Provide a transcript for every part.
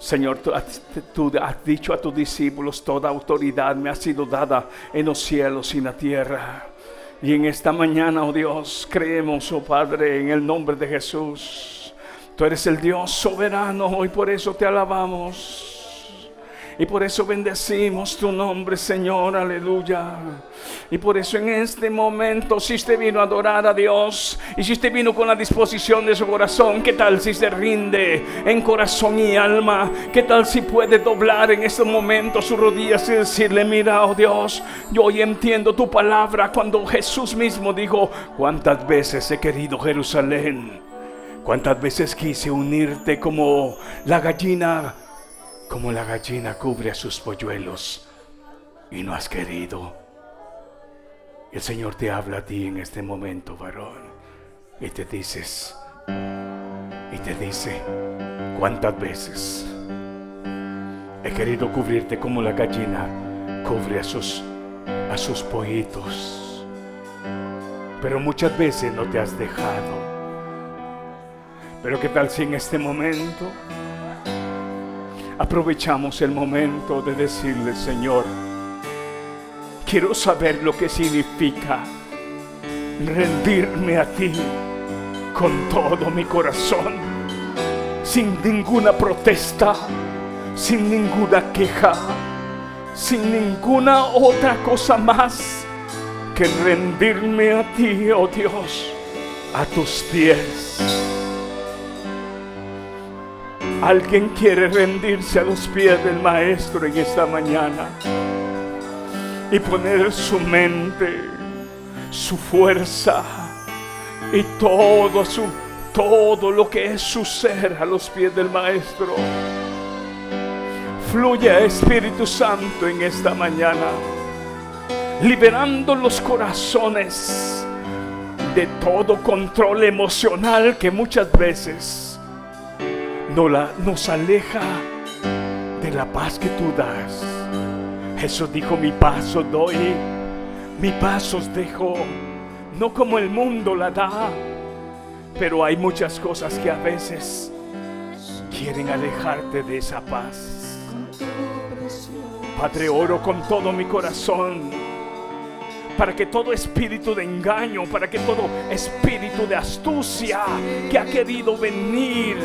Señor, tú, has dicho a tus discípulos, toda autoridad me ha sido dada en los cielos y en la tierra. Y en esta mañana, oh Dios, creemos, oh Padre, en el nombre de Jesús. Tú eres el Dios soberano y por eso te alabamos. Y por eso bendecimos tu nombre, Señor, aleluya. Y por eso en este momento, si usted vino a adorar a Dios y si usted vino con la disposición de su corazón, ¿qué tal si se rinde en corazón y alma? ¿Qué tal si puede doblar en este momento sus rodillas y decirle, mira, oh Dios, yo hoy entiendo tu palabra cuando Jesús mismo dijo, ¿cuántas veces he querido Jerusalén? ¿Cuántas veces quise unirte como la gallina como la gallina cubre a sus polluelos y no has querido. El Señor te habla a ti en este momento, varón, y te dices, y te dice, ¿cuántas veces he querido cubrirte como la gallina cubre a sus, a sus pollitos? Pero muchas veces no te has dejado. Pero ¿qué tal si en este momento aprovechamos el momento de decirle, Señor, quiero saber lo que significa rendirme a ti con todo mi corazón, sin ninguna protesta, sin ninguna queja, sin ninguna otra cosa más que rendirme a ti, oh Dios, a tus pies. Alguien quiere rendirse a los pies del Maestro en esta mañana y poner su mente, su fuerza y todo su todo lo que es su ser a los pies del Maestro. Fluye Espíritu Santo en esta mañana, liberando los corazones de todo control emocional que muchas veces nos aleja de la paz que tú das. Jesús dijo, mi paso doy, mi paso os dejo, no como el mundo la da, pero hay muchas cosas que a veces quieren alejarte de esa paz. Padre, oro con todo mi corazón para que todo espíritu de engaño, para que todo espíritu de astucia que ha querido venir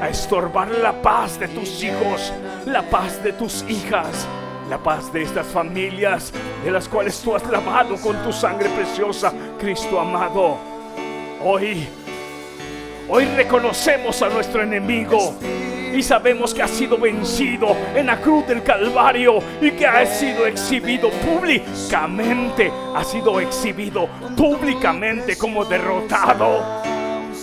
a estorbar la paz de tus hijos, la paz de tus hijas, la paz de estas familias de las cuales tú has lavado con tu sangre preciosa, Cristo amado. Hoy, hoy reconocemos a nuestro enemigo y sabemos que ha sido vencido en la cruz del Calvario y que ha sido exhibido públicamente, ha sido exhibido públicamente como derrotado.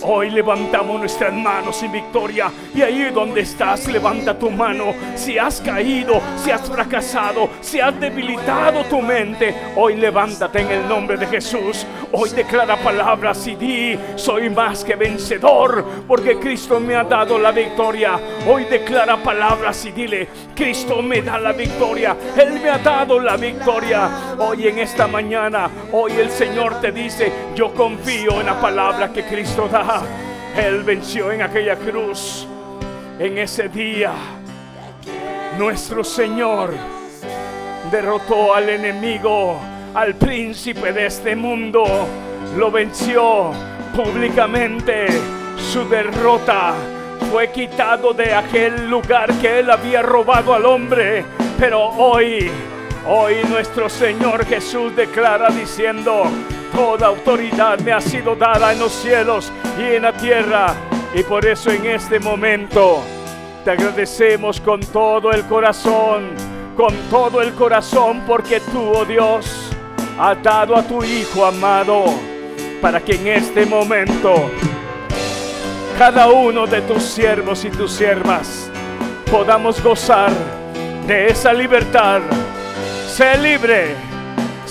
Hoy levantamos nuestras manos en victoria y ahí donde estás, levanta tu mano. Si has caído, si has fracasado, si has debilitado tu mente, hoy levántate en el nombre de Jesús. Hoy declara palabras y di, soy más que vencedor porque Cristo me ha dado la victoria. Hoy declara palabras y dile, Cristo me da la victoria. Él me ha dado la victoria. Hoy en esta mañana, hoy el Señor te dice, yo confío en la palabra que Cristo da. Él venció en aquella cruz. En ese día, nuestro Señor derrotó al enemigo, al príncipe de este mundo. Lo venció públicamente. Su derrota fue quitado de aquel lugar que él había robado al hombre. Pero hoy, hoy nuestro Señor Jesús declara diciendo, Toda autoridad me ha sido dada en los cielos y en la tierra. Y por eso en este momento te agradecemos con todo el corazón, con todo el corazón, porque tú, oh Dios, has dado a tu Hijo amado para que en este momento cada uno de tus siervos y tus siervas podamos gozar de esa libertad. Sé libre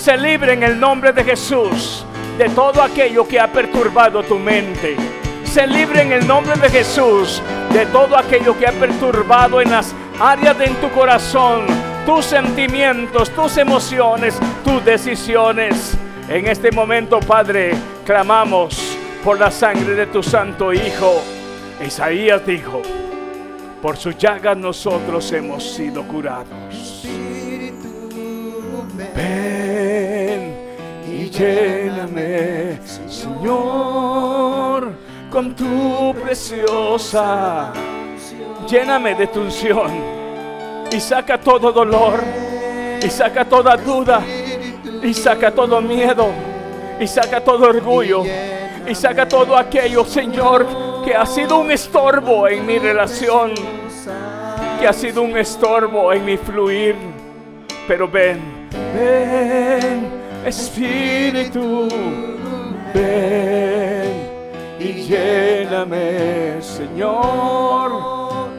se libre en el nombre de Jesús de todo aquello que ha perturbado tu mente. Se libre en el nombre de Jesús de todo aquello que ha perturbado en las áreas de en tu corazón, tus sentimientos, tus emociones, tus decisiones. En este momento, Padre, clamamos por la sangre de tu Santo Hijo. Isaías dijo, Por su llaga nosotros hemos sido curados. Ven lléname, Señor, con tu preciosa. Lléname de tu unción y saca todo dolor y saca toda duda y saca todo miedo y saca todo orgullo y saca todo aquello, Señor, que ha sido un estorbo en mi relación, que ha sido un estorbo en mi fluir. Pero ven, ven, Espíritu, ven y lléname, Señor.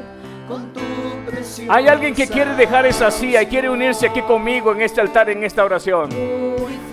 Hay alguien que quiere dejar esa silla y quiere unirse aquí conmigo en este altar, en esta oración.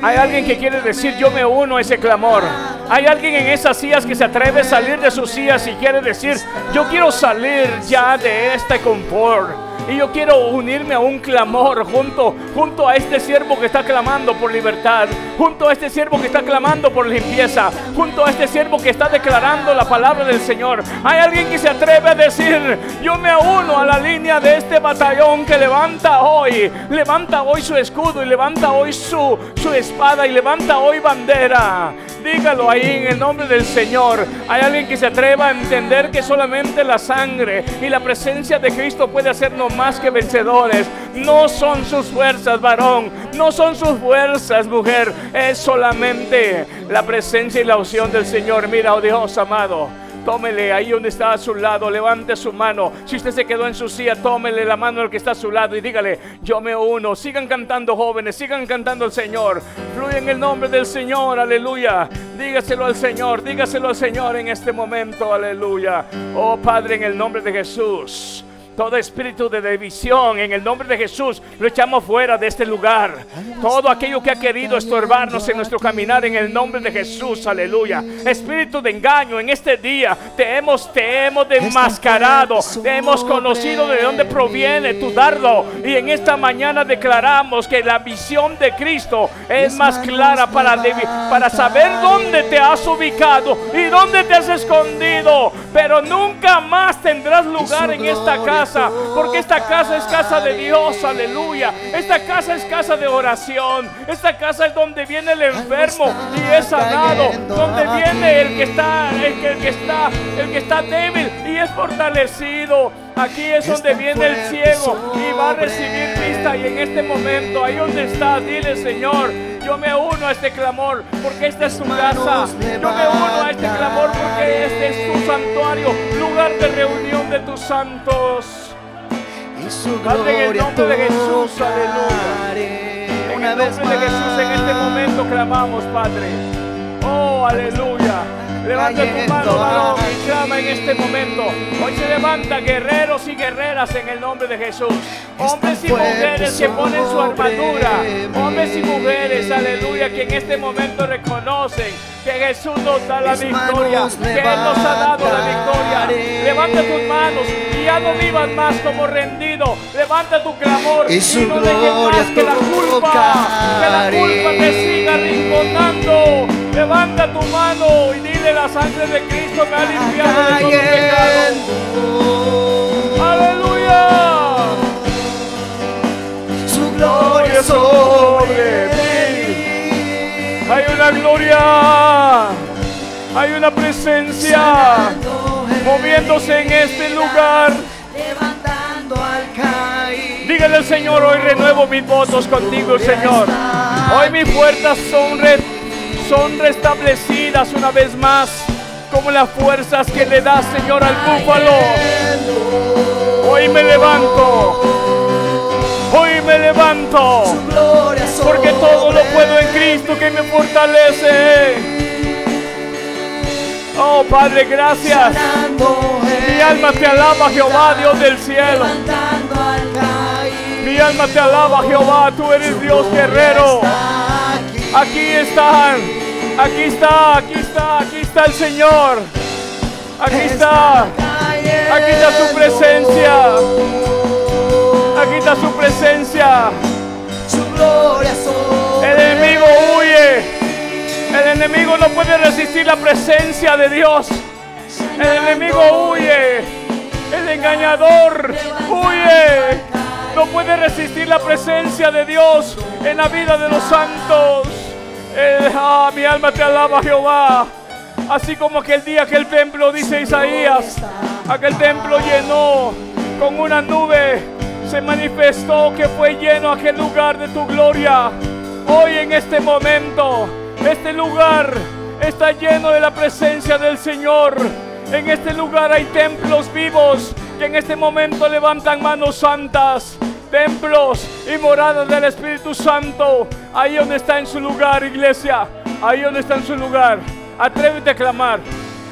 Hay alguien que quiere decir, yo me uno a ese clamor. Hay alguien en esas sillas que se atreve a salir de sus sillas y quiere decir, yo quiero salir ya de este confort. Y yo quiero unirme a un clamor junto, junto a este siervo que está clamando por libertad, junto a este siervo que está clamando por limpieza, junto a este siervo que está declarando la palabra del Señor. Hay alguien que se atreve a decir, yo me uno a la línea de este batallón que levanta hoy, levanta hoy su escudo y levanta hoy su, su espada y levanta hoy bandera. Dígalo ahí en el nombre del Señor. Hay alguien que se atreva a entender que solamente la sangre y la presencia de Cristo puede hacernos más que vencedores. No son sus fuerzas, varón. No son sus fuerzas, mujer. Es solamente la presencia y la unción del Señor. Mira, oh Dios amado. Tómele ahí donde está a su lado, levante su mano. Si usted se quedó en su silla, tómele la mano al que está a su lado y dígale, yo me uno. Sigan cantando jóvenes, sigan cantando al Señor. Fluye en el nombre del Señor, aleluya. Dígaselo al Señor, dígaselo al Señor en este momento, aleluya. Oh Padre, en el nombre de Jesús. Todo espíritu de división en el nombre de Jesús lo echamos fuera de este lugar. Todo aquello que ha querido estorbarnos en nuestro caminar en el nombre de Jesús, aleluya. Espíritu de engaño en este día te hemos, te hemos desmascarado, te hemos conocido de dónde proviene tu dardo. Y en esta mañana declaramos que la visión de Cristo es más clara para, para saber dónde te has ubicado y dónde te has escondido. Pero nunca más tendrás lugar en esta casa porque esta casa es casa de Dios, aleluya. Esta casa es casa de oración. Esta casa es donde viene el enfermo y es sanado, donde viene el que está, el que, el que está, el que está débil y es fortalecido. Aquí es donde viene el ciego y va a recibir vista. Y en este momento, ahí donde está, dile Señor, yo me uno a este clamor porque esta es tu casa. Yo me uno a este clamor porque este es tu santuario, lugar de reunión de tus santos. Padre, en el nombre de Jesús, aleluya. En el nombre de Jesús, en este momento clamamos, Padre. Oh, aleluya. Levanta tu mano, varón, y clama en este momento. Levanta guerreros y guerreras en el nombre de Jesús. Hombres y mujeres que ponen su armadura. Hombres y mujeres, aleluya, que en este momento reconocen que Jesús nos da la victoria, que Él nos ha dado la victoria. Levanta tus manos y ya no vivas más como rendido. Levanta tu clamor y, no dejes más que la culpa, que la culpa te siga rinconando. Levanta tu mano y dile la sangre de Cristo me ha limpiado de todo pecado. Su gloria sobre mí. Hay una gloria. Hay una presencia moviéndose en este lugar. Dígale al Señor, hoy renuevo mis votos contigo, Señor. Hoy mis puertas son re son restablecidas una vez más como las fuerzas que le da Señor al búfalo. Hoy me levanto. Hoy me levanto. Porque todo lo puedo en Cristo que me fortalece. Oh Padre, gracias. Mi alma te alaba, Jehová, Dios del cielo. Mi alma te alaba, Jehová, tú eres Dios guerrero. Aquí están. Aquí está, aquí está, aquí está el Señor. Aquí está. Aquí está su presencia. Aquí está su presencia. El enemigo huye. El enemigo no puede resistir la presencia de Dios. El enemigo huye. El engañador huye. No puede resistir la presencia de Dios en la vida de los santos. ah, mi alma te alaba, Jehová. Así como aquel día que el templo, dice Isaías, aquel templo llenó con una nube, se manifestó que fue lleno aquel lugar de tu gloria. Hoy en este momento, este lugar está lleno de la presencia del Señor. En este lugar hay templos vivos que en este momento levantan manos santas. Templos y moradas del Espíritu Santo. Ahí donde está en su lugar, iglesia. Ahí donde está en su lugar. Atrévete a clamar.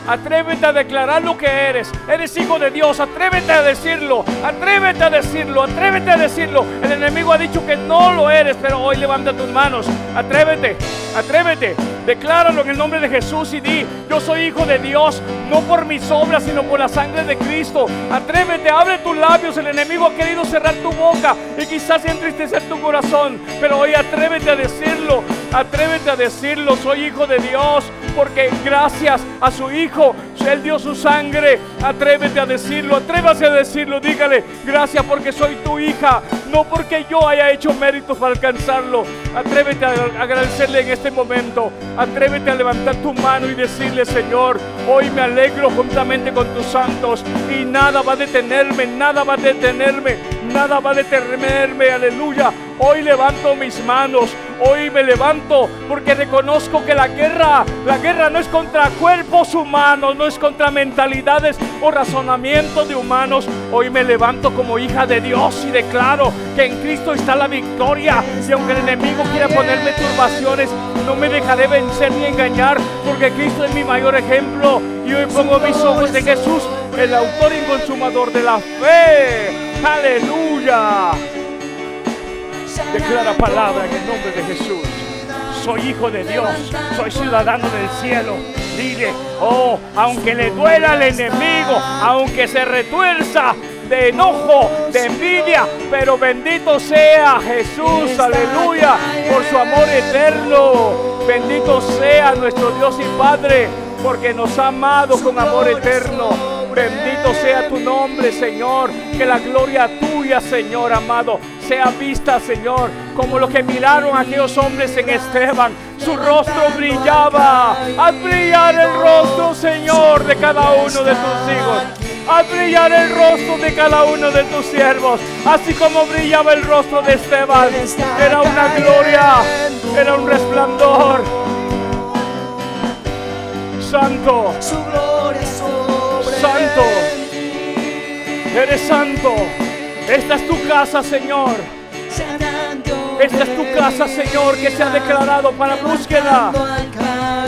Atrévete a declarar lo que eres. Eres hijo de Dios. Atrévete a decirlo. Atrévete a decirlo. Atrévete a decirlo. El enemigo ha dicho que no lo eres, pero hoy levanta tus manos. Atrévete. Atrévete. Decláralo en el nombre de Jesús y di, yo soy hijo de Dios, no por mis obras, sino por la sangre de Cristo. Atrévete, abre tus labios. El enemigo ha querido cerrar tu boca y quizás entristecer tu corazón. Pero hoy atrévete a decirlo. Atrévete a decirlo. Soy hijo de Dios porque gracias a su Hijo, Él dio su sangre. Atrévete a decirlo, atrévase a decirlo. Dígale, gracias porque soy tu hija, no porque yo haya hecho méritos para alcanzarlo. Atrévete a agradecerle en este momento. Atrévete a levantar tu mano y decirle, Señor, hoy me alegro juntamente con tus santos y nada va a detenerme, nada va a detenerme, nada va a detenerme. Aleluya. Hoy levanto mis manos, hoy me levanto porque reconozco que la guerra, la guerra no es contra cuerpos humanos, no es contra mentalidades o razonamientos de humanos. Hoy me levanto como hija de Dios y declaro que en Cristo está la victoria. Y aunque el enemigo quiera ponerme turbaciones, no me dejaré vencer ni engañar porque Cristo es mi mayor ejemplo. Y hoy pongo mis ojos en Jesús, el autor y consumador de la fe. Aleluya. Declara palabra en el nombre de Jesús. Soy hijo de Dios, soy ciudadano del cielo. Dile, oh, aunque le duela al enemigo, aunque se retuerza de enojo, de envidia, pero bendito sea Jesús, aleluya, por su amor eterno. Bendito sea nuestro Dios y Padre, porque nos ha amado con amor eterno. Bendito sea tu nombre, Señor. Que la gloria tuya, Señor amado, sea vista, Señor, como lo que miraron aquellos hombres en Esteban. Su rostro brillaba. Haz brillar el rostro, Señor, de cada uno de tus hijos. Haz brillar el rostro de cada uno de tus siervos, así como brillaba el rostro de Esteban. Era una gloria, era un resplandor. Santo. Su gloria santo. Eres santo. Esta es tu casa, Señor. Esta es tu casa, Señor, que se ha declarado para búsqueda.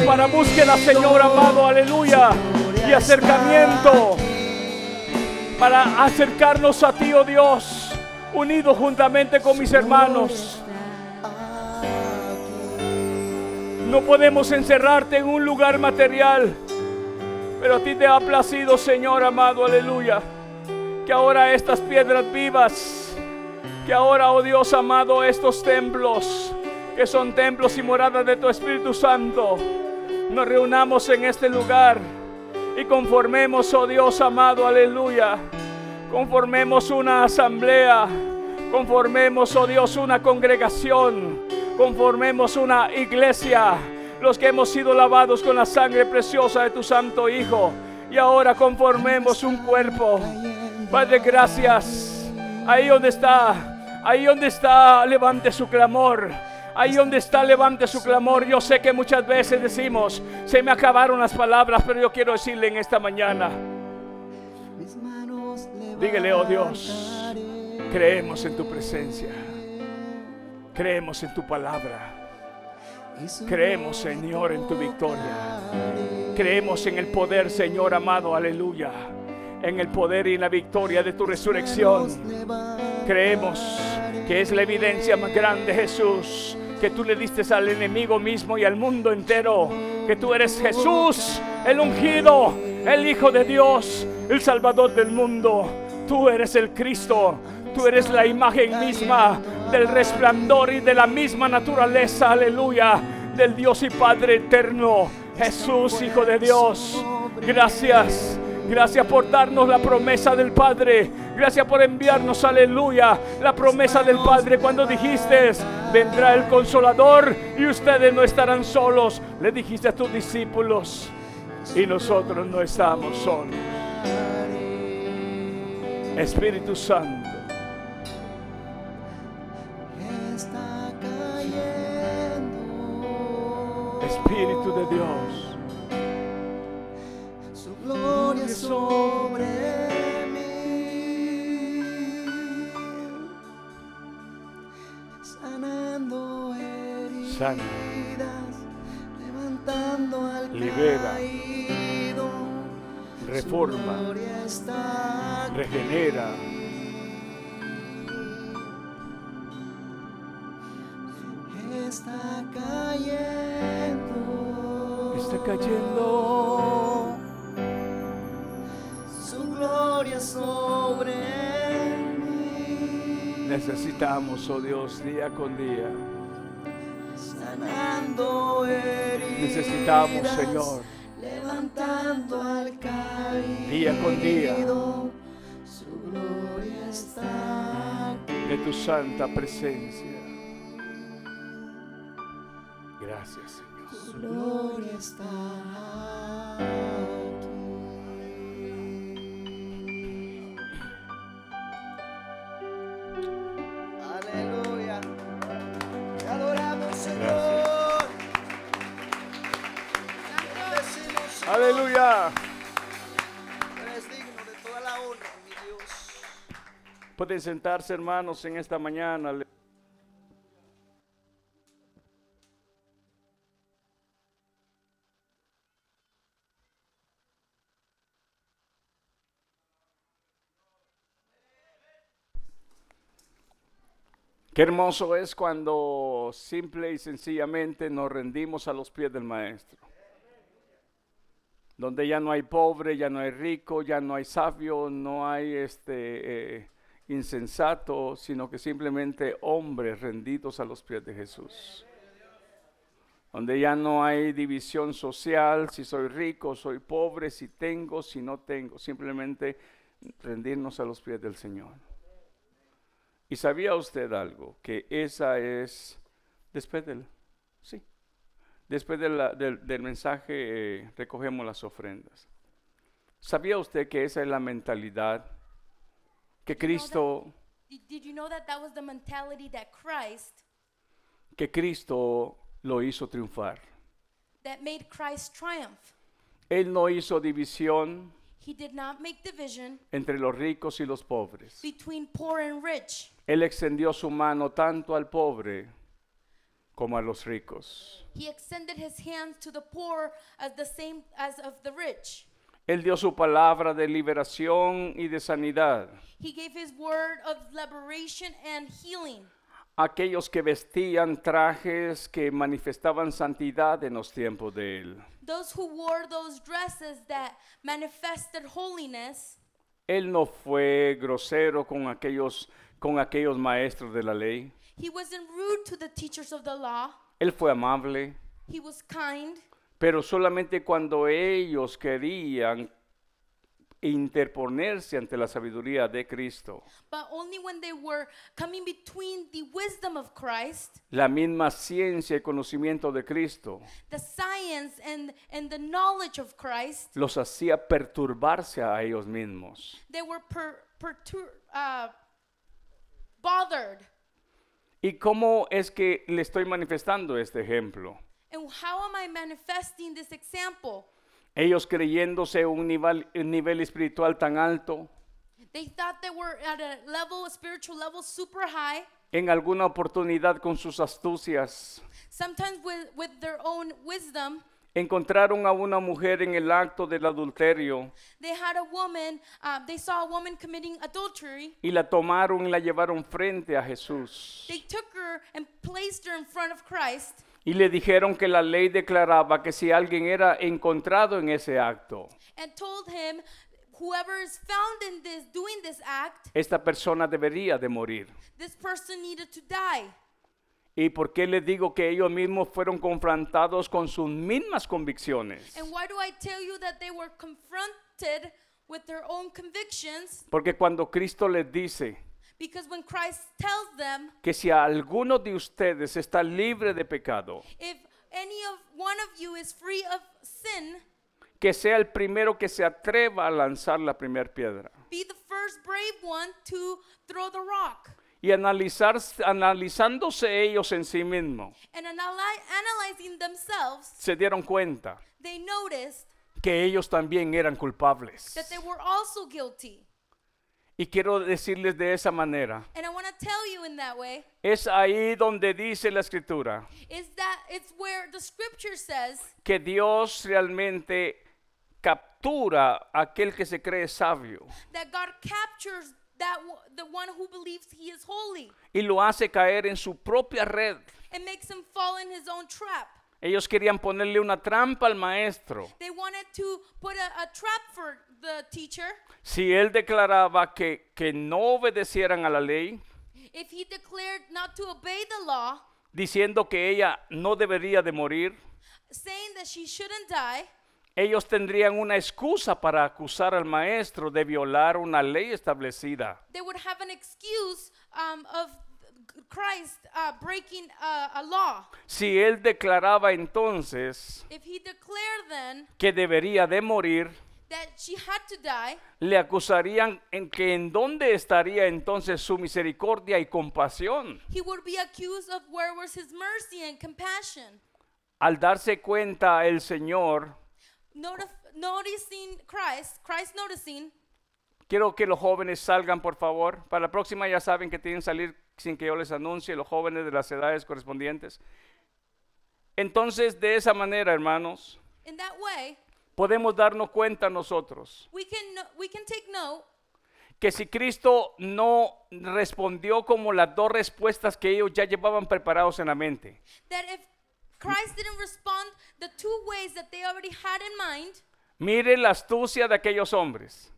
Para búsqueda, Señor amado, aleluya. Y acercamiento. Para acercarnos a ti, oh Dios. Unidos juntamente con mis hermanos. No podemos encerrarte en un lugar material. Pero a ti te ha placido, Señor amado, aleluya. Que ahora estas piedras vivas, que ahora, oh Dios amado, estos templos, que son templos y moradas de tu Espíritu Santo, nos reunamos en este lugar y conformemos, oh Dios amado, aleluya. Conformemos una asamblea, conformemos, oh Dios, una congregación, conformemos una iglesia los que hemos sido lavados con la sangre preciosa de tu Santo Hijo. Y ahora conformemos un cuerpo. Padre, gracias. Ahí donde está, ahí donde está, levante su clamor. Ahí donde está, levante su clamor. Yo sé que muchas veces decimos, se me acabaron las palabras, pero yo quiero decirle en esta mañana. Dígale, oh Dios, creemos en tu presencia. Creemos en tu palabra. Creemos, Señor, en tu victoria. Creemos en el poder, Señor amado, aleluya. En el poder y en la victoria de tu resurrección. Creemos que es la evidencia más grande, Jesús, que tú le diste al enemigo mismo y al mundo entero. Que tú eres Jesús, el ungido, el Hijo de Dios, el Salvador del mundo. Tú eres el Cristo. Tú eres la imagen misma del resplandor y de la misma naturaleza, aleluya, del Dios y Padre eterno, Jesús, Hijo de Dios. Gracias, Gracias por darnos la promesa del Padre. Gracias por enviarnos, aleluya, la promesa del Padre cuando dijiste, vendrá el consolador y ustedes no estarán solos. Le dijiste a tus discípulos y nosotros no estamos solos. Espíritu Santo. Espíritu de Dios. Gloria sobre mí. Sanando heridas. Sana. Levantando al Libera. caído. Reforma. Regenera. Está cayendo. Está cayendo. Gloria sobre mí. Necesitamos, oh Dios, día con día. Sanando heridas. Necesitamos, Señor. Levantando al caído. Día con día. Su gloria está aquí. de tu santa presencia. Gracias, Señor. Su gloria está Pueden sentarse, hermanos, en esta mañana. Qué hermoso es cuando simple y sencillamente nos rendimos a los pies del Maestro. Donde ya no hay pobre, ya no hay rico, ya no hay sabio, no hay este eh, insensato, sino que simplemente hombres rendidos a los pies de Jesús. Donde ya no hay división social, si soy rico, soy pobre, si tengo, si no tengo, simplemente rendirnos a los pies del Señor. ¿Y sabía usted algo? Que esa es, después del, sí, después del, del mensaje eh, recogemos las ofrendas. ¿Sabía usted que esa es la mentalidad que Cristo, Did, you know that that was the mentality that Christ, que Cristo lo hizo triunfar? that made Christ triumph? Él no hizo división He did not make division entre los ricos y los pobres. between poor and rich. Él extendió su mano tanto al pobre como a los ricos. He extended his hands to the poor as the same as of the rich. Él dio su palabra de liberación y de sanidad. He gave his word of liberation and healing. Aquellos que vestían trajes que manifestaban santidad en los tiempos de Él. Those who wore those dresses that manifested holiness, Él no fue grosero con aquellos, con aquellos maestros de la ley. he wasn't rude to the teachers of the law. Él fue amable, He was kind, pero solamente cuando ellos querían interponerse ante la sabiduría de Cristo. but only when they were coming between the wisdom of Christ La misma ciencia y conocimiento de Cristo the science and, and the knowledge of Christ, los hacía perturbarse a ellos mismos. they were per, pertur- uh, bothered. ¿Y cómo es que le estoy manifestando este ejemplo? And how am I manifesting this example? Ellos creyéndose un nivel, un nivel espiritual tan alto, They thought they were at a level, a spiritual level, super high. en alguna oportunidad con sus astucias, Sometimes with, with their own wisdom, encontraron a una mujer en el acto del adulterio they had a woman, uh, they saw a woman committing adultery. y la tomaron y la llevaron frente a Jesús. They took her and placed her in front of Christ. Y le dijeron que la ley declaraba que si alguien era encontrado en ese acto, and told him, whoever is found in this doing this act, esta persona debería de morir. this person needed to die. ¿Y por qué les digo que ellos mismos fueron confrontados con sus mismas convicciones? And why do I tell you that they were confronted with their own convictions Porque cuando Cristo les dice because when Christ tells them, que si alguno de ustedes está libre de pecado, if any of one of you is free of sin, que sea el primero que se atreva a lanzar la primera piedra. be the first brave one to throw the rock. Y analizar, analizándose ellos en sí mismos, And analy- analyzing themselves, se dieron cuenta they noticed que ellos también eran culpables. that they were also guilty. Y quiero decirles de esa manera, And I want to tell you in that way. Es ahí donde dice la escritura. Is that it's where the scripture says que Dios realmente captura a aquel que se cree sabio. that God captures that the one who believes he is holy. Y lo hace caer en su propia red. and makes him fall in his own trap. Ellos querían ponerle una trampa al maestro. They wanted to put a, a trap for the teacher. Si él declaraba que, que no obedecieran a la ley, If he declared not to obey the law, diciendo que ella no debería de morir, saying that she shouldn't die, ellos tendrían una excusa para acusar al maestro de violar una ley establecida. they would have an excuse um, of Christ uh, breaking uh, a law. Si él declaraba entonces If he declared then que debería de morir, that she had to die, le acusarían en que en dónde estaría entonces su misericordia y compasión. he would be accused of where was his mercy and compassion. Al darse cuenta el Señor, Notif- noticing Christ, Christ noticing, quiero que los jóvenes salgan por favor. Para la próxima ya saben que tienen que salir sin que yo les anuncie, los jóvenes de las edades correspondientes. Entonces, de esa manera, hermanos, in that way, podemos darnos cuenta nosotros we can, no- we can take note que si Cristo no respondió como las dos respuestas que ellos ya llevaban preparados en la mente, that if Christ didn't respond the two ways that they already had in mind, mire la astucia de aquellos hombres.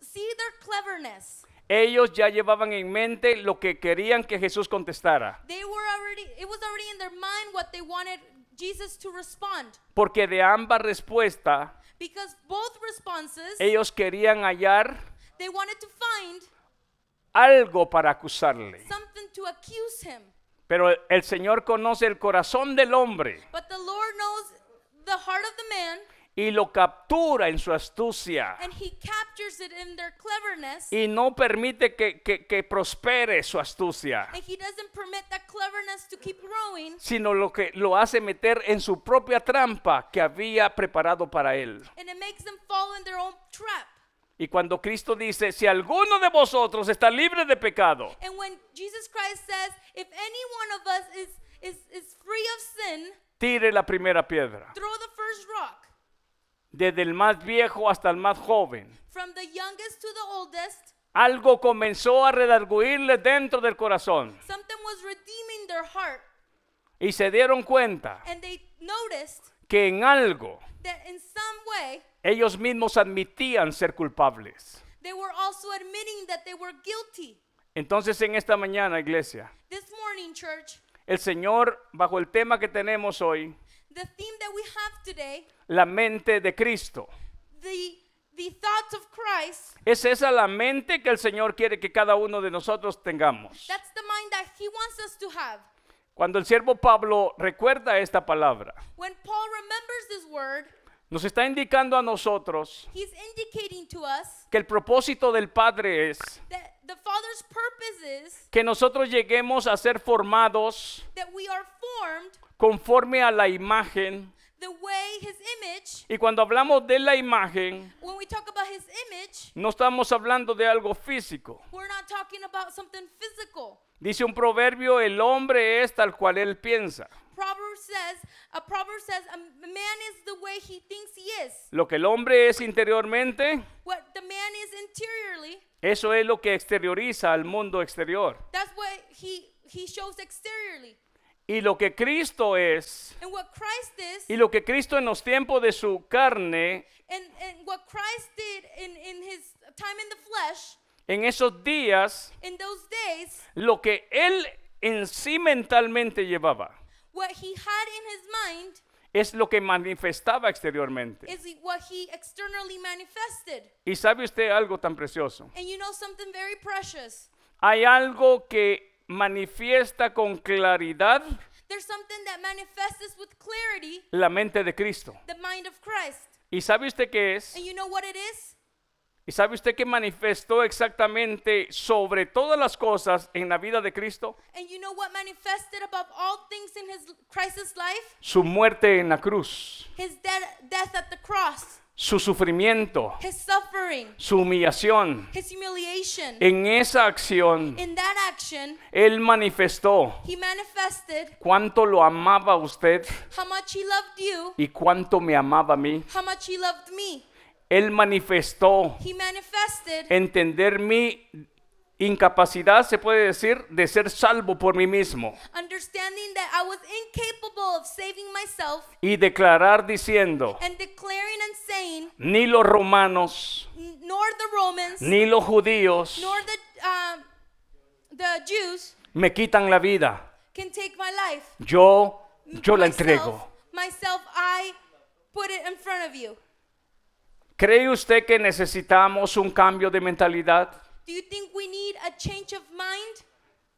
see their cleverness. Ellos ya llevaban en mente lo que querían que Jesús contestara, They were already, it was already in their mind what they wanted Jesus to respond. porque de ambas respuestas Because both responses, ellos querían hallar they wanted to find algo para acusarle. something to accuse him. Pero el Señor conoce el corazón del hombre But the Lord knows the heart of the man, y lo captura en su astucia and he captures it in their cleverness, y no permite que, que- que prospere su astucia, and he doesn't permit that cleverness to keep growing, sino lo que lo hace meter en su propia trampa que había preparado para él. and it makes them fall in their own trap. Y cuando Cristo dice, si alguno de vosotros está libre de pecado, And when Jesus Christ says, if any one of us is, is, is free of sin, tire la primera piedra, throw. Desde el más viejo hasta el más joven. From the youngest to the oldest, Algo comenzó a redarguirle dentro del corazón something was redeeming their heart. y se dieron cuenta And they noticed que en algo that in some way, ellos mismos admitían ser culpables. they were also admitting that they were guilty. Entonces en esta mañana, iglesia, This morning, church, el Señor, bajo el tema que tenemos hoy, the theme that we have today, la mente de Cristo. the, the thoughts of Christ, Es esa la mente que el Señor quiere que cada uno de nosotros tengamos. that's the mind that He wants us to have. Cuando el siervo Pablo recuerda esta palabra, When Paul remembers this word, nos está indicando a nosotros he's indicating to us que el propósito del Padre es that the Father's purpose is que nosotros lleguemos a ser formados that we are formed conforme a la imagen. the way His image, Y cuando hablamos de la imagen, when we talk about His image, no estamos hablando de algo físico. we're not talking about something physical. Dice un proverbio, el hombre es tal cual él piensa. Proverb says, a proverb says, a man is the way he thinks he is. Lo que el hombre es interiormente, What the man is interiorly, eso es lo que exterioriza al mundo exterior. that's what he he shows exteriorly. Y lo que Cristo es, And what Christ is, y lo que Cristo en los tiempos de su carne, and, and what Christ did in, in his time in the flesh, en esos días, in those days, lo que él en sí mentalmente llevaba, what he had in his mind es lo que manifestaba exteriormente. is what he externally manifested. Y sabe usted algo tan precioso. And you know something very precious. Hay algo que manifiesta con claridad There's something that manifests with clarity la mente de Cristo. the mind of Christ. ¿Y sabe usted qué es? And you know what it is? ¿Y sabe usted qué manifestó exactamente sobre todas las cosas en la vida de Cristo? And you know what manifested above all things in his Christ's life? Su muerte en la cruz, His de- death at the cross, su sufrimiento, his suffering, su humillación. his humiliation. En esa acción, In that action, Él manifestó cuánto lo amaba a usted how much he loved you, y cuánto me amaba a mí. Él manifestó He manifested entender mi incapacidad, se puede decir, de ser salvo por mí mismo understanding that I was incapable of saving myself y declarar diciendo, and declaring and saying, ni los romanos, "N- nor the Romans, ni los judíos nor the um, the Jews me quitan la vida. can take my life. Yo, yo la myself, entrego. myself, I put it in front of you. ¿Cree usted que necesitamos un cambio de mentalidad? Do you think we need a change of mind?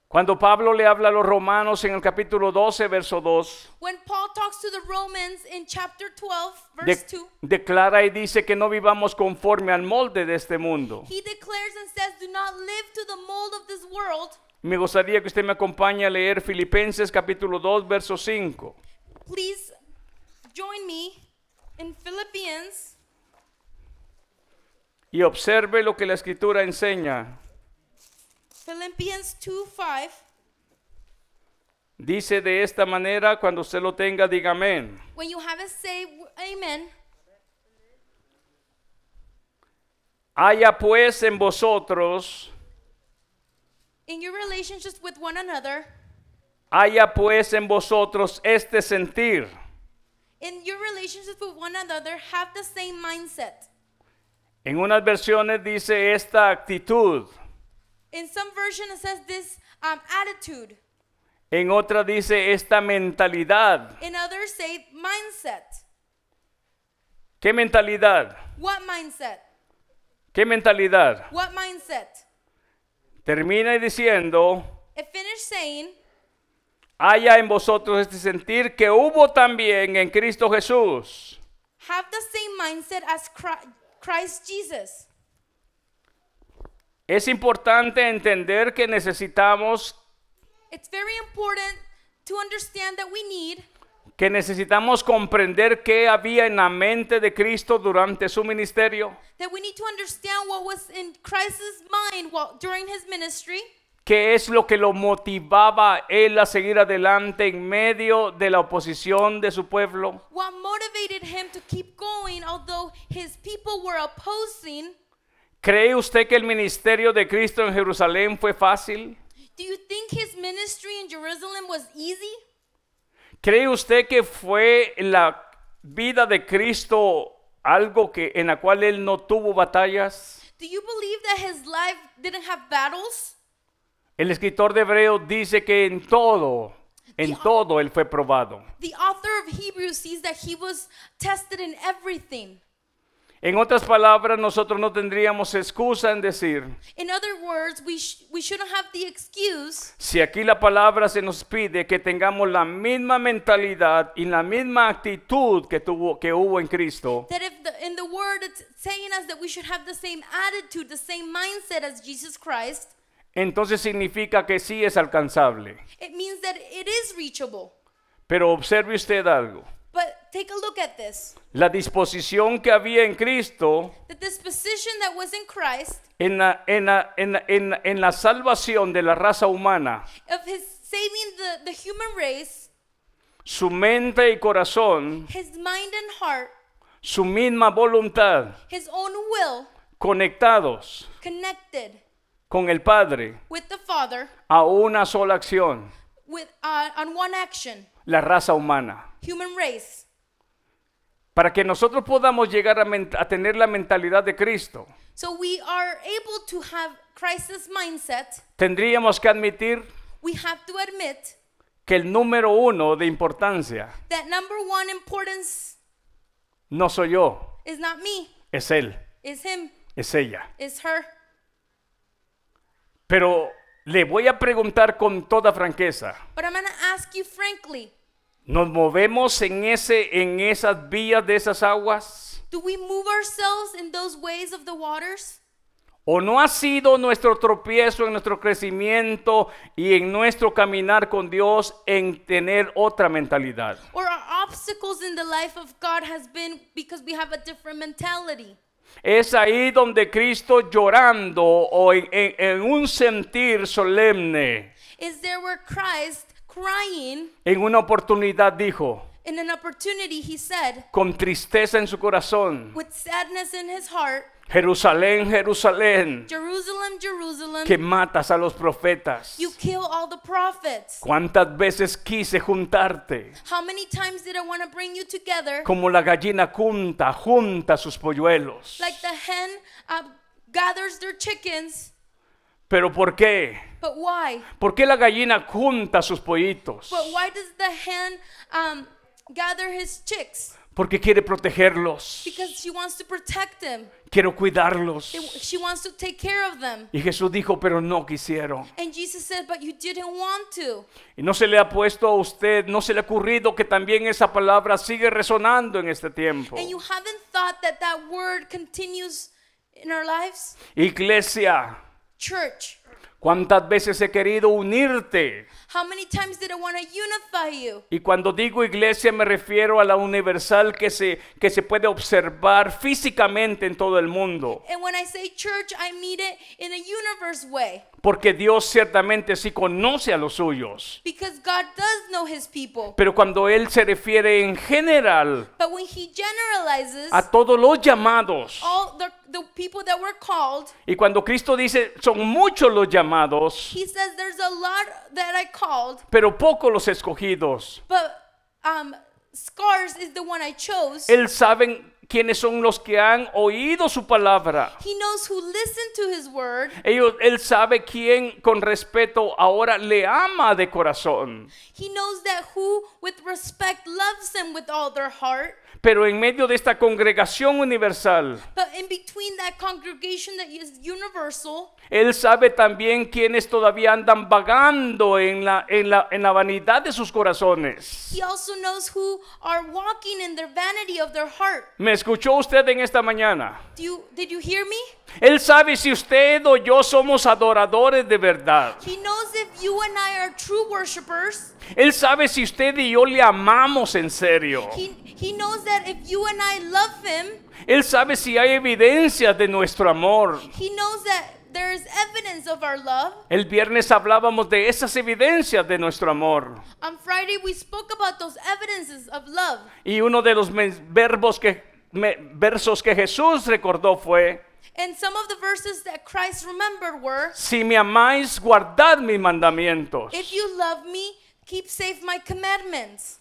Cuando Pablo le habla a los romanos en el capítulo 12, verso 2, When Paul talks to the Romans in chapter 12, de- verse 2, declara y dice que no vivamos conforme al molde de este mundo. he declares and says, Do not live to the mold of this world. Me gustaría que usted me acompañe a leer Filipenses capítulo 2, verso 5. Please join me in Philippians Y observe lo que la escritura enseña. Philippians 2 5. Dice de esta manera, cuando usted lo tenga, diga amén. When you have it, say amen. Haya pues en vosotros, In your relationships with one another, haya pues en vosotros este sentir. in your relationships with one another, have the same mindset. En unas versiones dice esta actitud. In some version, it says this um, attitude. En otra dice esta mentalidad. In others, say mindset. ¿Qué mentalidad? What mindset? ¿Qué mentalidad? What mindset? Termina diciendo, It saying, haya en vosotros este sentir que hubo también en Cristo Jesús. have the same mindset as Chri- Christ Jesus. Es importante entender que necesitamos It's very important to understand that we need que necesitamos comprender qué había en la mente de Cristo durante su ministerio, that we need to understand what was in Christ's mind while during his ministry, qué es lo que lo motivaba a él a seguir adelante en medio de la oposición de su pueblo. what motivated him to keep going although his people were opposing. ¿Cree usted que el ministerio de Cristo en Jerusalén fue fácil? Do you think his ministry in Jerusalem was easy? ¿Cree usted que fue la vida de Cristo algo que en la cual él no tuvo batallas? Do you believe that his life didn't have battles? El escritor de Hebreos dice que en todo, en todo él fue probado. The author of Hebrews sees that he was tested in everything. En otras palabras, nosotros no tendríamos excusa en decir, In other words, we, sh- we shouldn't have the excuse si aquí la palabra se nos pide que tengamos la misma mentalidad y la misma actitud que tuvo que hubo en Cristo, that if the, in the word it's saying us that we should have the same attitude, the same mindset as Jesus Christ, entonces significa que sí es alcanzable. it means that it is reachable. Pero observe usted algo. But take a look at this. La disposición que había en Cristo That this position that was in Christ en la, en la- en la- en la- en la salvación de la raza humana, of his saving the, the human race, su mente y corazón, his mind and heart, su misma voluntad, his own will conectados connected con el Padre with the Father a una sola acción, with uh, on one action, la raza humana. human race. Para que nosotros podamos llegar a, tener la mentalidad de Cristo, So we are able to have Christ's mindset. tendríamos que admitir We have to admit que el número uno de importancia that number one importance no soy yo, is not me, es él, is him, es ella. is her. Pero le voy a preguntar con toda franqueza. But I'm going to ask you frankly ¿Nos movemos en, ese, en esas vías de esas aguas? do we move ourselves in those ways of the waters? ¿O no ha sido nuestro tropiezo en nuestro crecimiento y en nuestro caminar con Dios en tener otra mentalidad? Or our obstacles in the life of God has been because we have a different mentality? Es ahí donde Cristo llorando o en, en- en un sentir solemne, Is there where Christ crying en una oportunidad dijo, in an opportunity he said con tristeza en su corazón, with sadness in his heart, Jerusalén, Jerusalén, Jerusalem, Jerusalem, que matas a los profetas. you kill all the prophets. ¿Cuántas veces quise juntarte? How many times did I want to bring you together Como la gallina junta, junta sus polluelos. like the hen uh, gathers their chickens? ¿Pero por qué? But why? ¿Por qué la gallina junta sus pollitos? But why does the hen um, gather his chicks? Porque quiere protegerlos, Because she wants to protect them. quiere cuidarlos. She wants to take care of them. Y Jesús dijo, pero no quisieron. And Jesus said, But you didn't want to. Y no se le ha puesto a usted, no se le ha ocurrido que también esa palabra sigue resonando en este tiempo. And you haven't thought that that word continues in our lives? Iglesia, Church, ¿cuántas veces he querido unirte? how many times did I want to unify you? Y cuando digo iglesia me refiero a la universal que se, que se puede observar físicamente en todo el mundo. And when I say church, I mean it in a universe way. Porque Dios ciertamente sí conoce a los suyos. Because God does know his people. Pero cuando Él se refiere en general But when he generalizes a todos los llamados, all the, the people that were called, y cuando Cristo dice son muchos los llamados, he says there's a lot that I called, pero pocos los escogidos, but um, Scars is the one I chose. Él sabe quiénes son los que han oído su palabra. He knows who listened to his word. Ellos, él sabe quién con respeto ahora le ama de corazón. He knows that who with respect loves him with all their heart. Pero en medio de esta congregación universal, But in between that congregation that is universal, Él sabe también quiénes todavía andan vagando en la, en, la, en la vanidad de sus corazones. he also knows who are walking in their vanity of their heart. ¿Me escuchó usted en esta mañana? Do you did you hear me? Él sabe si usted o yo somos adoradores de verdad. He knows if you and I are true worshipers. Él sabe si usted y yo le amamos en serio. He he knows that if you and I love him, Él sabe si hay evidencias de nuestro amor. he knows that there is evidence of our love. El viernes hablábamos de esas evidencias de nuestro amor. On Friday we spoke about those evidences of love. Y uno de los verbos que, me- versos que Jesús recordó fue, And some of the verses that Christ remembered were, si me amáis, guardad mis mandamientos. if you love me, keep safe my commandments.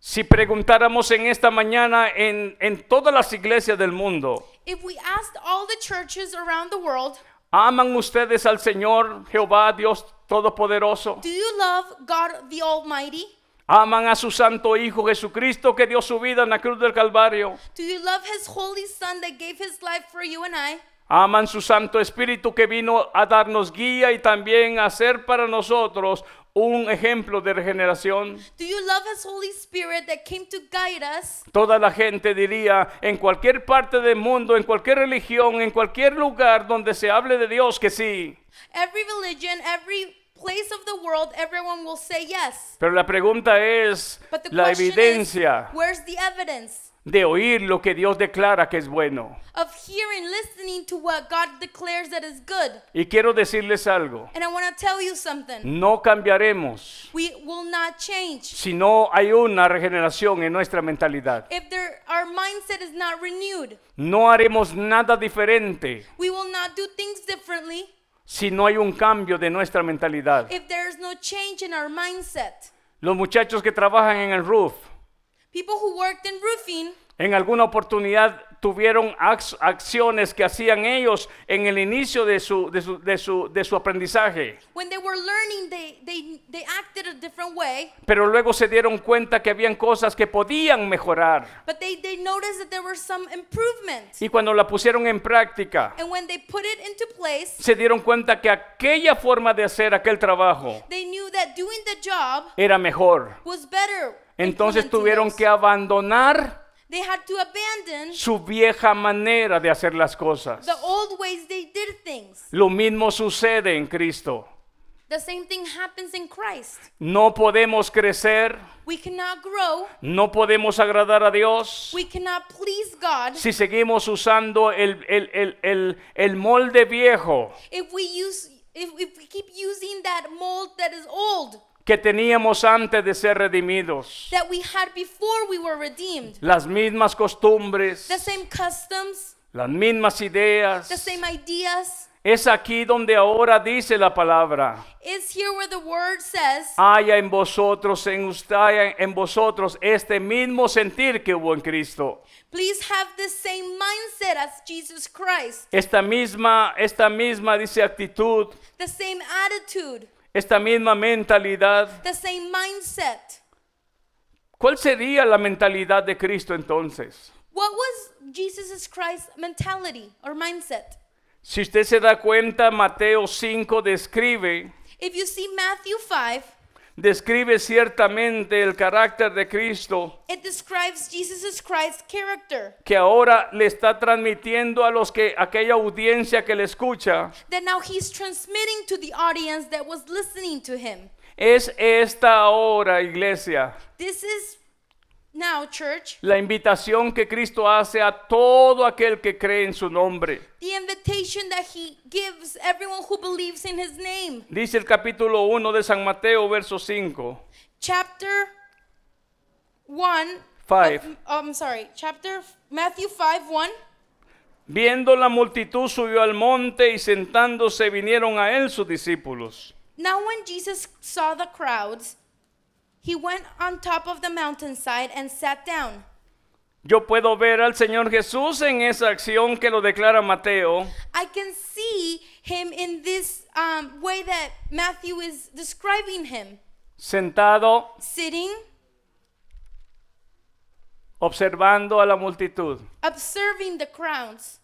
Si preguntáramos en esta mañana en, en todas las iglesias del mundo, If we asked all the churches around the world, ¿aman ustedes al Señor Jehová Dios Todopoderoso? do you love God the Almighty? ¿Aman a su Santo Hijo Jesucristo que dio su vida en la cruz del Calvario? Do you love His Holy Son that gave His life for you and I? Aman su Santo Espíritu que vino a darnos guía y también a ser para nosotros un ejemplo de regeneración. Do you love His Holy Spirit that came to guide us? Toda la gente diría en cualquier parte del mundo, en cualquier religión, en cualquier lugar donde se hable de Dios que sí. Every religion, every place of the world, everyone will say yes. Pero la pregunta es But the la question evidencia is, where's the evidence de oír lo que Dios declara que es bueno. of hearing, listening to what God declares that is good? Y quiero decirles algo, And I want to tell you something. no cambiaremos We will not change si no hay una regeneración en nuestra mentalidad. if there, our mindset is not renewed. No haremos nada diferente We will not do things differently si no hay un cambio de nuestra mentalidad. if there is no change in our mindset. Los muchachos que trabajan en el roof, People who worked in roofing, en alguna oportunidad tuvieron ac- acciones que hacían ellos en el inicio de su, de su, de su, de su aprendizaje. They they, they, they acted a different way, Pero luego se dieron cuenta que habían cosas que podían mejorar. but they, they noticed that there were some improvements. Y cuando la pusieron en práctica, And when they put it into place, se dieron cuenta que aquella forma de hacer aquel trabajo they knew that doing the job era mejor. was better. Entonces tuvieron que abandonar They had to abandon su vieja manera de hacer las cosas. the old ways they did things. Lo mismo sucede en Cristo. The same thing happens in Christ. No podemos crecer, We cannot grow, no podemos agradar a Dios we cannot please God si seguimos usando el, el- el- el- el molde viejo if we use if, if we keep using that mold that is old que teníamos antes de ser redimidos. that we had before we were redeemed. Las mismas costumbres, The same customs, las mismas ideas. the same ideas. Es aquí donde ahora dice la palabra. Is here where the word says, Haya en vosotros, en usted, haya en vosotros este mismo sentir que hubo en Cristo. please have the same mindset as Jesus Christ, Esta misma, esta misma, dice, actitud, the same attitude, esta misma mentalidad. the same mindset. ¿Cuál sería la mentalidad de Cristo entonces? What was Jesus Christ's mentality or mindset? Si usted se da cuenta, Mateo 5 describe, If you see Matthew 5, describe ciertamente el carácter de Cristo it describes Jesus Christ's character. que ahora le está transmitiendo a los que aquella audiencia que le escucha. That now he's transmitting to the audience that was listening to him. Es esta hora, iglesia, This is now, church, la invitación que Cristo hace a todo aquel que cree en su nombre. the invitation that he gives everyone who believes in his name. Dice el capítulo 1 de San Mateo, verso 5. Chapter 1. Five. of- I'm sorry, chapter Matthew 5 1. Viendo la multitud subió al monte y sentándose vinieron a él sus discípulos. Now, when Jesus saw the crowds, he went on top of the mountainside and sat down. Yo puedo ver al Señor Jesús en esa acción que lo declara Mateo, I can see him in this um, way that Matthew is describing him sentado, sitting, observando a la multitud. observing the crowds.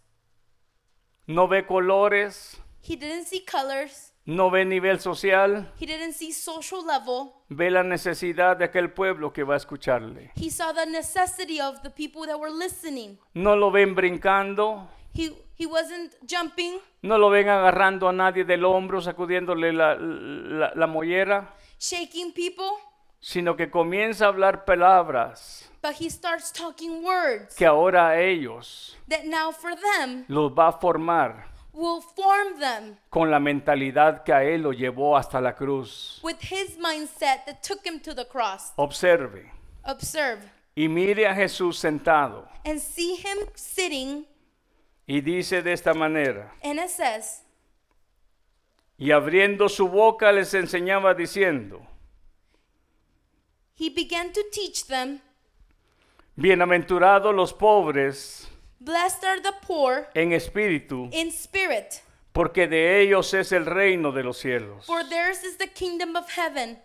No ve colores, He didn't see colors, no ve nivel social, he didn't see social level. ve la necesidad de aquel pueblo que va a escucharle. He saw the necessity of the people that were listening. No lo ven brincando, He, he wasn't jumping, no lo ven agarrando a nadie del hombro, sacudiéndole la, la, la mollera, shaking people, sino que comienza a hablar palabras but he starts talking words que ahora a ellos that now for them los va a formar will form them con la mentalidad que a él lo llevó hasta la cruz. with his mindset that took him to the cross. Observe Observe y mire a Jesús sentado and see him sitting, y dice de esta manera, and it says, y abriendo su boca les enseñaba diciendo, He began to teach them, bienaventurados los pobres Blessed are the poor en espíritu, in spirit, porque de ellos es el reino de los cielos. for theirs is the kingdom of heaven.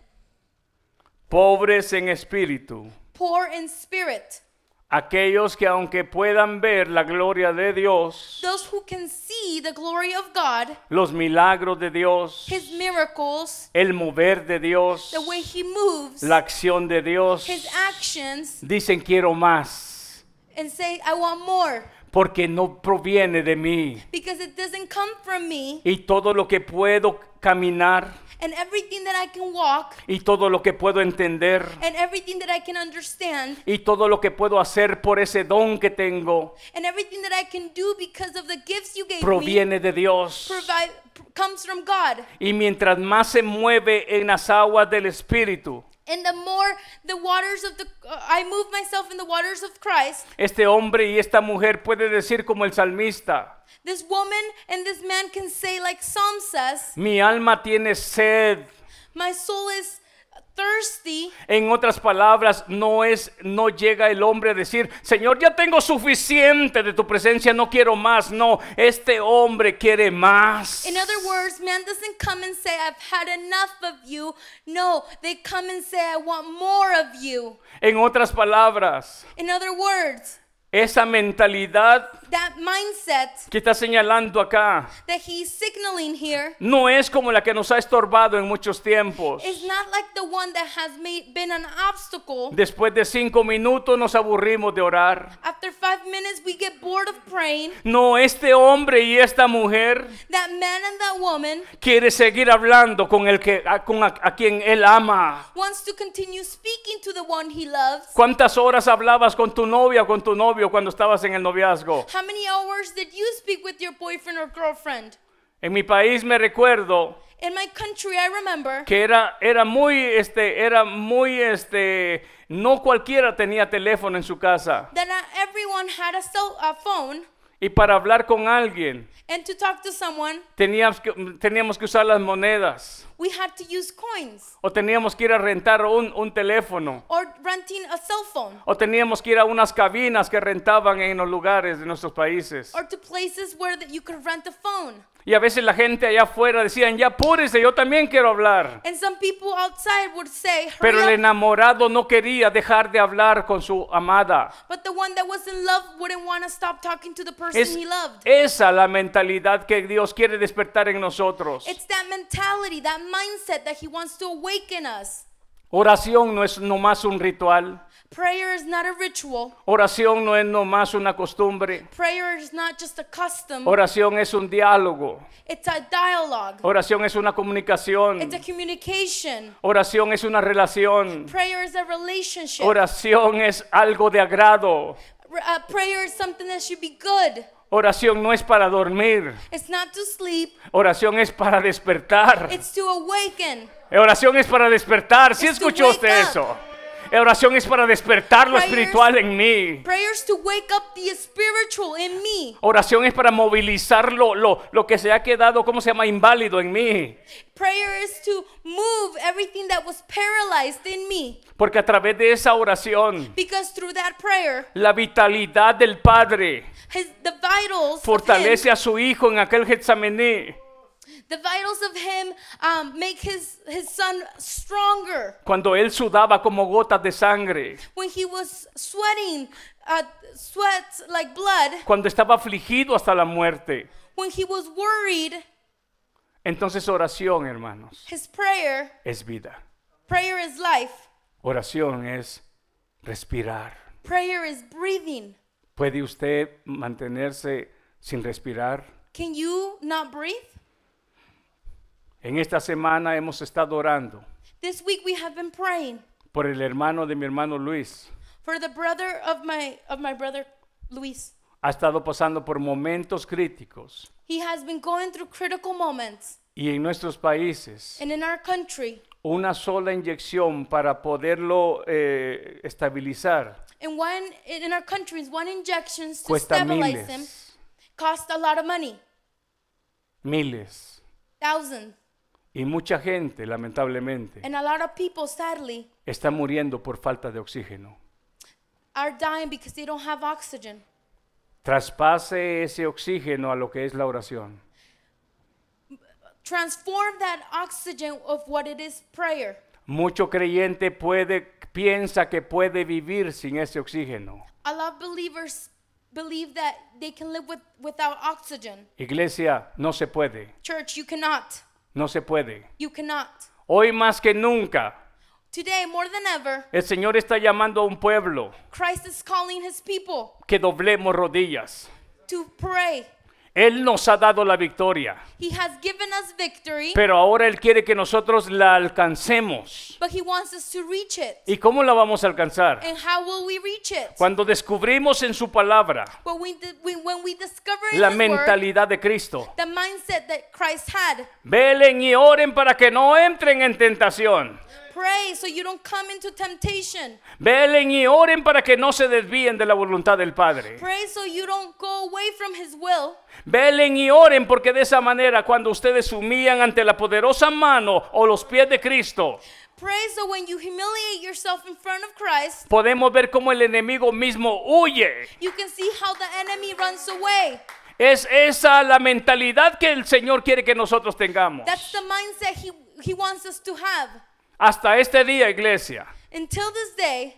Pobres en espíritu, Poor in spirit, aquellos que aunque puedan ver la gloria de Dios, those who can see the glory of God, los milagros de Dios, His miracles, el mover de Dios, the way He moves, la acción de Dios, His actions, dicen quiero más, and say, I want more. porque no proviene de mí. Because it doesn't come from me, Y todo lo que puedo caminar and everything that I can walk, y todo lo que puedo entender and everything that I can understand, y todo lo que puedo hacer por ese don que tengo and everything that I can do because of the gifts you gave me, proviene de Dios. provide, comes from God. Y mientras más se mueve en las aguas del Espíritu, And the more the waters of the, I move myself in the waters of Christ, este hombre y esta mujer puede decir como el salmista, this woman and this man can say, like Psalm says, mi alma tiene sed My soul is thirsty, En otras palabras, no es no llega el hombre a decir, "Señor, ya tengo suficiente de tu presencia, no quiero más." No, este hombre quiere más. in other words, man doesn't come and say, I've had enough of you. No, they come and say, I want more of you. En otras palabras, In other words, esa mentalidad that mindset que está señalando acá that he's signaling here no es como la que nos ha estorbado en muchos tiempos. is not like the one that has made, been an obstacle. Después de cinco minutos nos aburrimos de orar. After five minutes, we get bored of praying. No, este hombre y esta mujer That man and that woman quiere seguir hablando con el que a, con a- a quien él ama. wants to continue speaking to the one he loves. ¿Cuántas horas hablabas con tu novia o con tu novio cuando estabas en el noviazgo? How many hours did you speak with your boyfriend or girlfriend? En mi país me recuerdo In my country, I remember que era era muy este era muy este no cualquiera tenía teléfono en su casa that not everyone had a cell a phone, y para hablar con alguien and to talk to someone, teníamos que teníamos que usar las monedas we had to use coins o teníamos que ir a rentar un, un teléfono or renting a cell phone o teníamos que ir a unas cabinas que rentaban en los lugares de nuestros países. or to places where that you could rent a phone. Y a veces la gente allá afuera decían, ya apúrese, yo también quiero hablar. And some people outside would say, Pero el hurry up. enamorado no quería dejar de hablar con su amada. But the one that was in love wouldn't want to stop talking to the person Es he loved. esa la mentalidad que Dios quiere despertar en nosotros. It's that mentality, that mindset that he wants to awaken us. Oración no es nomás un ritual. Prayer is not a ritual. Oración no es nomás una costumbre. Prayer is not just a custom. Oración es un diálogo. It's a dialogue. Oración es una comunicación. It's a communication. Oración es una relación. Prayer is a relationship. Oración es algo de agrado. Uh, prayer is something that should be good. Oración no es para dormir. It's not to sleep, Oración es para despertar. it's to awaken. Oración es para despertar. ¿Sí It's to escuchó usted up. eso? Oración es para despertar lo espiritual en mí. Prayer is to wake up the spiritual in me. Oración es para movilizar lo, lo, lo que se ha quedado, ¿cómo se llama? Inválido en mí. Prayer is to move everything that was paralyzed in me. Porque a través de esa oración, Because through that prayer, la vitalidad del Padre his, the vitals of him, fortalece a su Hijo en aquel Getsemaní. The vitals of him um, make his, his son stronger. Cuando él sudaba como gotas de sangre. When he was sweating, uh, sweat like blood, Cuando estaba afligido hasta la muerte. when he was worried, Entonces oración, hermanos, his prayer, es vida. prayer is life. Oración es respirar. Prayer is breathing. ¿Puede usted mantenerse sin respirar? Can you not breathe? En esta semana hemos estado orando This week we have been praying por el hermano de mi hermano Luis. for the brother of my of my brother Luis. Ha estado pasando por momentos críticos He has been going through critical moments. y en nuestros países And in our country, una sola inyección para poderlo eh, estabilizar and one in our countries, one injection to cuesta stabilize him miles, cost a lot of money, miles. thousands, Y mucha gente, lamentablemente, and a lot of people, sadly, está muriendo por falta de oxígeno. are dying because they don't have oxygen. Traspase ese oxígeno a lo que es la oración. Transform that oxygen of what it is prayer. Mucho creyente puede, piensa que puede vivir sin ese oxígeno. A lot of believers believe that they can live with, without oxygen. Iglesia, no se puede, Church, you cannot. No se puede. You cannot. Hoy más que nunca, Today, more than ever, el Señor está llamando a un pueblo Christ is calling his people que doblemos rodillas. to pray. Él nos ha dado la victoria, He has given us victory, pero ahora Él quiere que nosotros la alcancemos. but he wants us to reach it. ¿Y cómo la vamos a alcanzar? And how will we reach it? Cuando descubrimos en su palabra When we, when we la his word mentalidad de Cristo. the mindset that Christ had. Velen y oren para que no entren en tentación. Pray so you don't come into temptation. Velen y oren para que no se desvíen de la voluntad del Padre. Pray so you don't go away from his will. Velen y oren porque de esa manera cuando ustedes humillan ante la poderosa mano o los pies de Cristo, Pray so when you humiliate yourself in front of Christ, podemos ver cómo el enemigo mismo huye. you can see how the enemy runs away. Es esa la mentalidad que el Señor quiere que nosotros tengamos. That's the mindset he, he wants us to have. Hasta este día, iglesia. Until this day,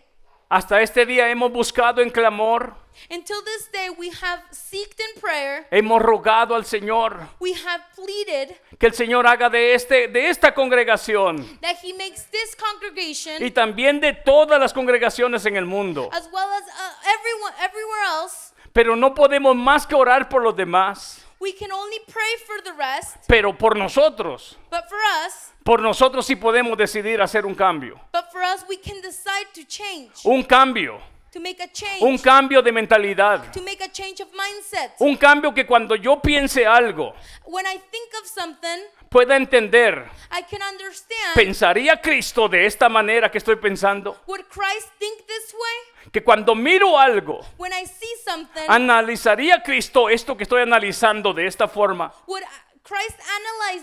Hasta este día hemos buscado en clamor, until this day, we have seeked in prayer, hemos rogado al Señor we have pleaded que el Señor haga de este de esta congregación that he makes this congregation y también de todas las congregaciones en el mundo. as well as uh, everyone everywhere else Pero no podemos más que orar por los demás, we can only pray for the rest pero por nosotros. but for us Por nosotros sí podemos decidir hacer un cambio. but for us we can decide to change Un cambio, to make a change un cambio de mentalidad. to make a change of mindset Un cambio que cuando yo piense algo, when i think of something pueda entender, i can understand ¿pensaría Cristo de esta manera que estoy pensando? would christ think this way Que cuando miro algo, when i see something ¿analizaría Cristo esto que estoy analizando de esta forma? would christ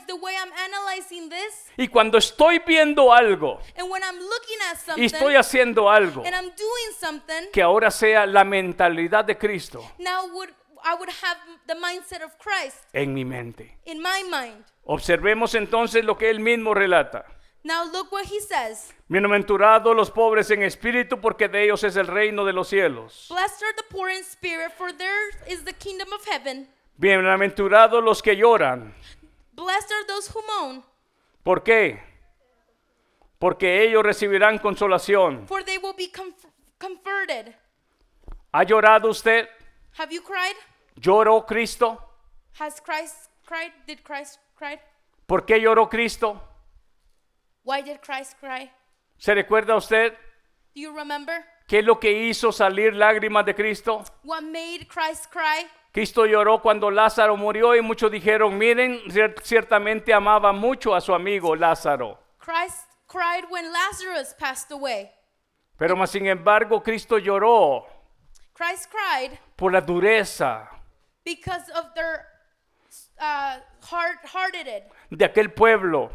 the way i'm analyzing this Y cuando estoy viendo algo and when i'm looking at y something estoy haciendo algo, and i'm doing something que ahora sea la mentalidad de Cristo now would I would have the mindset of Christ en mi mente. in my mind. Observemos entonces lo que él mismo relata. Now look what he says. Bienaventurados los pobres en espíritu, porque de ellos es el reino de los cielos. Blessed are the poor in spirit, for theirs is the kingdom of heaven. Bienaventurados los que lloran. Blessed are those who mourn, ¿Por qué? Porque ellos recibirán consolación. for they will be comf- comforted. ¿Ha llorado usted? Have you cried? ¿Lloró Cristo? Has Christ cried? Did Christ cry? ¿Por qué lloró Cristo? Why did Christ cry? ¿Se recuerda usted Do you remember qué es lo que hizo salir lágrimas de Cristo? what made Christ cry? Cristo lloró cuando Lázaro murió y muchos dijeron, miren, cier- ciertamente amaba mucho a su amigo Lázaro. Christ cried when Lazarus passed away. Pero más sin embargo, Cristo lloró Christ cried por la dureza because of their uh, hard-hearted de aquel pueblo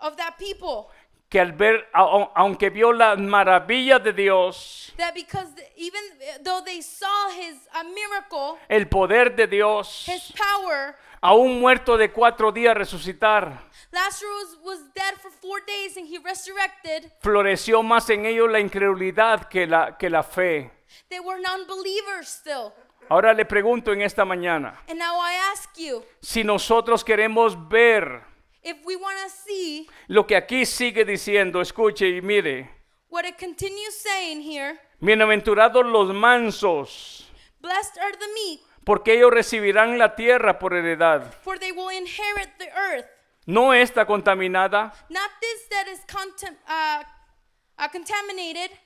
of that people. Que al ver, aunque vio las maravillas de Dios, That because even though they saw his a miracle, el poder de Dios, his power, a un muerto de cuatro días resucitar, Lazarus was dead for four days and he resurrected. floreció más en ellos la incredulidad que la, que la fe. They were non-believers still. Ahora le pregunto en esta mañana, And now I ask you, si nosotros queremos ver if we want to see lo que aquí sigue diciendo, escuche y mire, what it continues saying here, bienaventurados los mansos, blessed are the meek, porque ellos recibirán la tierra por heredad. for they will inherit the earth. No está contaminada, Not this that is contem- uh,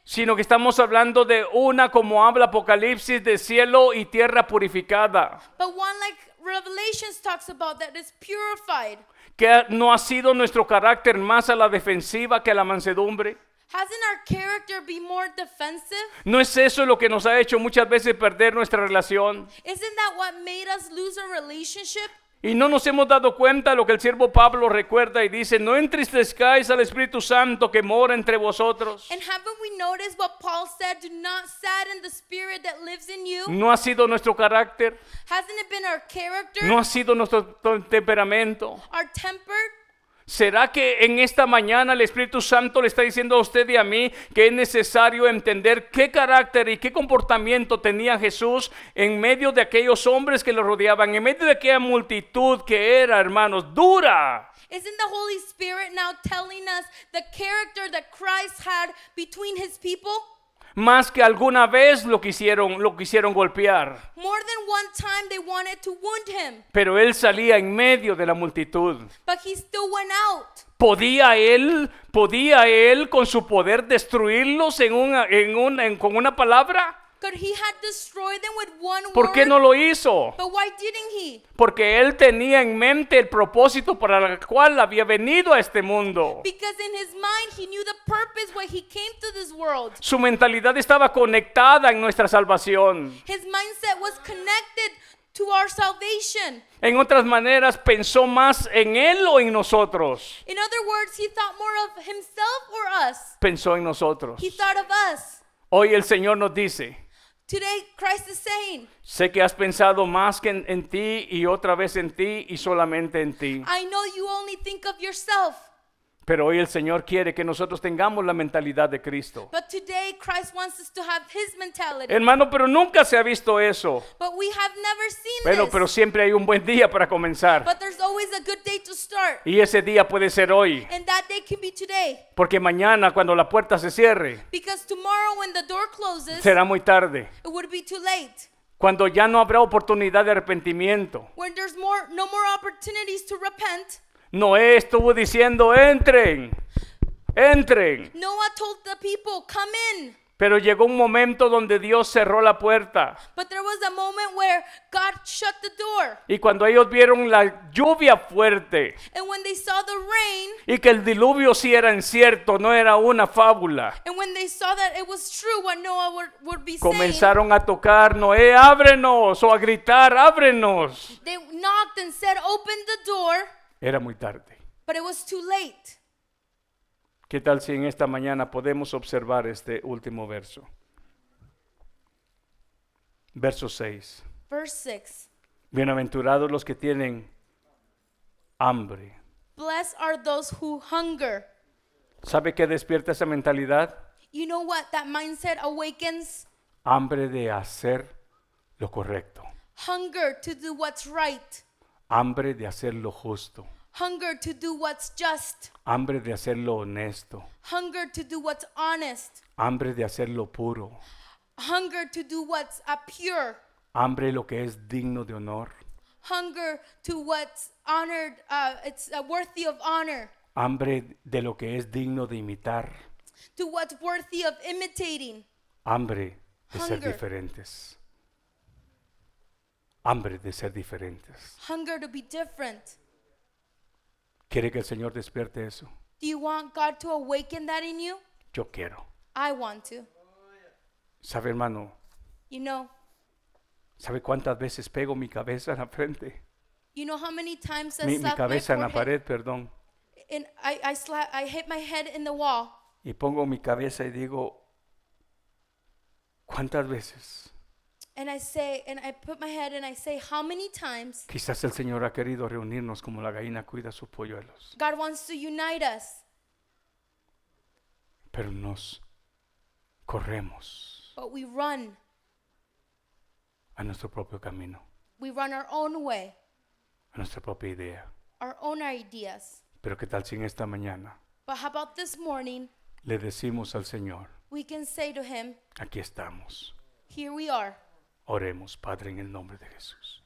sino que estamos hablando de una, como habla Apocalipsis, de cielo y tierra purificada, but one like Revelations talks about that is purified. que no ha sido nuestro carácter más a la defensiva que a la mansedumbre. Hasn't our character be more defensive? ¿No es eso lo que nos ha hecho muchas veces perder nuestra relación? Isn't that what made us lose a relationship? Y no nos hemos dado cuenta de lo que el siervo Pablo recuerda y dice, no entristezcáis al Espíritu Santo que mora entre vosotros. And haven't we noticed what Paul said? Do not sadden the spirit that lives in you. No ha sido nuestro carácter, Hasn't it been our character, no ha sido nuestro to- temperamento. our temper? ¿Será que en esta mañana el Espíritu Santo le está diciendo a usted y a mí que es necesario entender qué carácter y qué comportamiento tenía Jesús en medio de aquellos hombres que lo rodeaban, en medio de aquella multitud que era, hermanos, dura? Isn't the Holy Spirit now telling us the character that Christ had between his people? Más que alguna vez lo quisieron, lo quisieron golpear. More than one time they wanted to wound him, Pero él salía en medio de la multitud. but he still went out. ¿Podía él, podía él con su poder destruirlos en una, en una, en- con una palabra? Could he had destroyed them with one ¿Por word? qué no lo hizo? But why didn't he? Porque él tenía en mente el propósito para el cual había venido a este mundo. Because in his mind he knew the purpose why he came to this world. Su mentalidad estaba conectada en nuestra salvación. His mindset was connected to our salvation. En otras maneras, pensó más en Él o en nosotros. In other words, he thought more of himself or us. Pensó en nosotros. He thought of us. Hoy el Señor nos dice, Today, Christ is saying, sé que has pensado más que en, en ti y otra vez en ti y solamente en ti. I know you only think of yourself. Pero hoy el Señor quiere que nosotros tengamos la mentalidad de Cristo. But today, Christ wants us to have his mentality. Hermano, pero nunca se ha visto eso. But we have never seen Bueno, this. pero siempre hay un buen día para comenzar. But there's always a good day to start. Y ese día puede ser hoy. And that day can be today. Porque mañana cuando la puerta se cierre, Because tomorrow, when the door closes, será muy tarde. it would be too late. Cuando ya no habrá oportunidad de arrepentimiento. More, no more opportunities to repent. Noé estuvo diciendo, entren, entren. Noah told the people, come in. Pero llegó un momento donde Dios cerró la puerta. But there was a moment where God shut the door. Y cuando ellos vieron la lluvia fuerte And when they saw the rain, y que el diluvio sí era incierto, no era una fábula, and when they saw that it was true what Noah would, would be saying, comenzaron a tocar, Noé, ábrenos, o a gritar, ábrenos. they knocked and said, open the door. Era muy tarde. But it was too late. ¿Qué tal si en esta mañana podemos observar este último verso? Verso 6. Verse 6 Bienaventurados los que tienen hambre. Blessed are those who hunger. ¿Sabe qué despierta esa mentalidad? You know what that mindset awakens? Hambre de hacer lo correcto. Hunger to do what's right, Hambre de hacer lo justo. hunger to do what's just, Hambre de hacer lo honesto. hunger to do what's honest, Hambre de hacer lo puro. hunger to do what's uh, pure, Hambre de lo que es digno de honor. hunger to what's honored, uh, it's uh, worthy of honor, Hambre de lo que es digno de imitar. to what's worthy of imitating, Hambre de ser Hunger. diferentes. Hambre de ser diferentes. hunger to be different. ¿Quiere que el Señor despierte eso? Do you want God to awaken that in you? Yo quiero. I want to. ¿Sabe, hermano? You know, ¿Sabe cuántas veces pego mi cabeza en la frente? you know how many times I Mi, mi cabeza en la pared, perdón. and I, I, sla- I hit my head in the wall. Y pongo mi cabeza y digo, ¿cuántas veces? And I say, and I put my head and I say, how many times Quizás el Señor ha querido reunirnos como la gallina cuida sus polluelos, God wants to unite us, pero nos corremos but we run. a nuestro propio camino, We run our own way, a nuestra propia idea. our own ideas. Pero ¿qué tal si en esta mañana But how about this morning, le decimos al Señor, we can say to Him, aquí estamos, Here we are. Oremos, Padre, en el nombre de Jesús.